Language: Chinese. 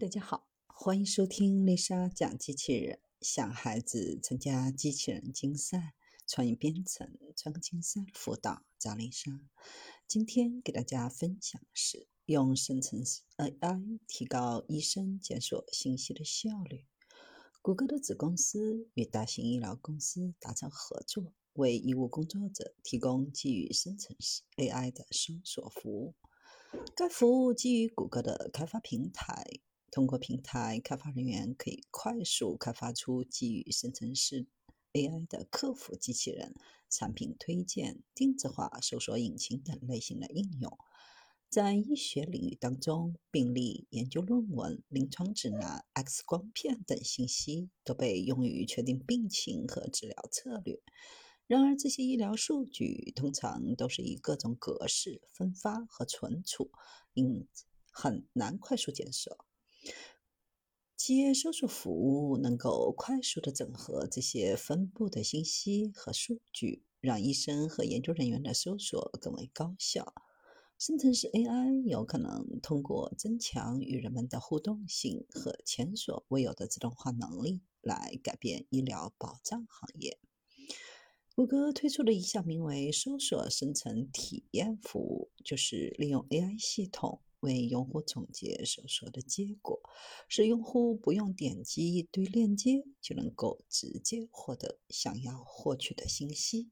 大家好，欢迎收听丽莎讲机器人。想孩子参加机器人竞赛、创意编程、创客竞赛辅导，找丽莎。今天给大家分享的是用生成式 AI 提高医生检索信息的效率。谷歌的子公司与大型医疗公司达成合作，为医务工作者提供基于生成式 AI 的搜索服务。该服务基于谷歌的开发平台。通过平台，开发人员可以快速开发出基于生成式 AI 的客服机器人、产品推荐、定制化搜索引擎等类型的应用。在医学领域当中，病例、研究论文、临床指南、X 光片等信息都被用于确定病情和治疗策略。然而，这些医疗数据通常都是以各种格式分发和存储，因很难快速检索。企业搜索服务能够快速的整合这些分布的信息和数据，让医生和研究人员的搜索更为高效。生成式 AI 有可能通过增强与人们的互动性和前所未有的自动化能力，来改变医疗保障行业。谷歌推出了一项名为“搜索生成体验服务”，就是利用 AI 系统。为用户总结所说的结果，使用户不用点击一堆链接就能够直接获得想要获取的信息。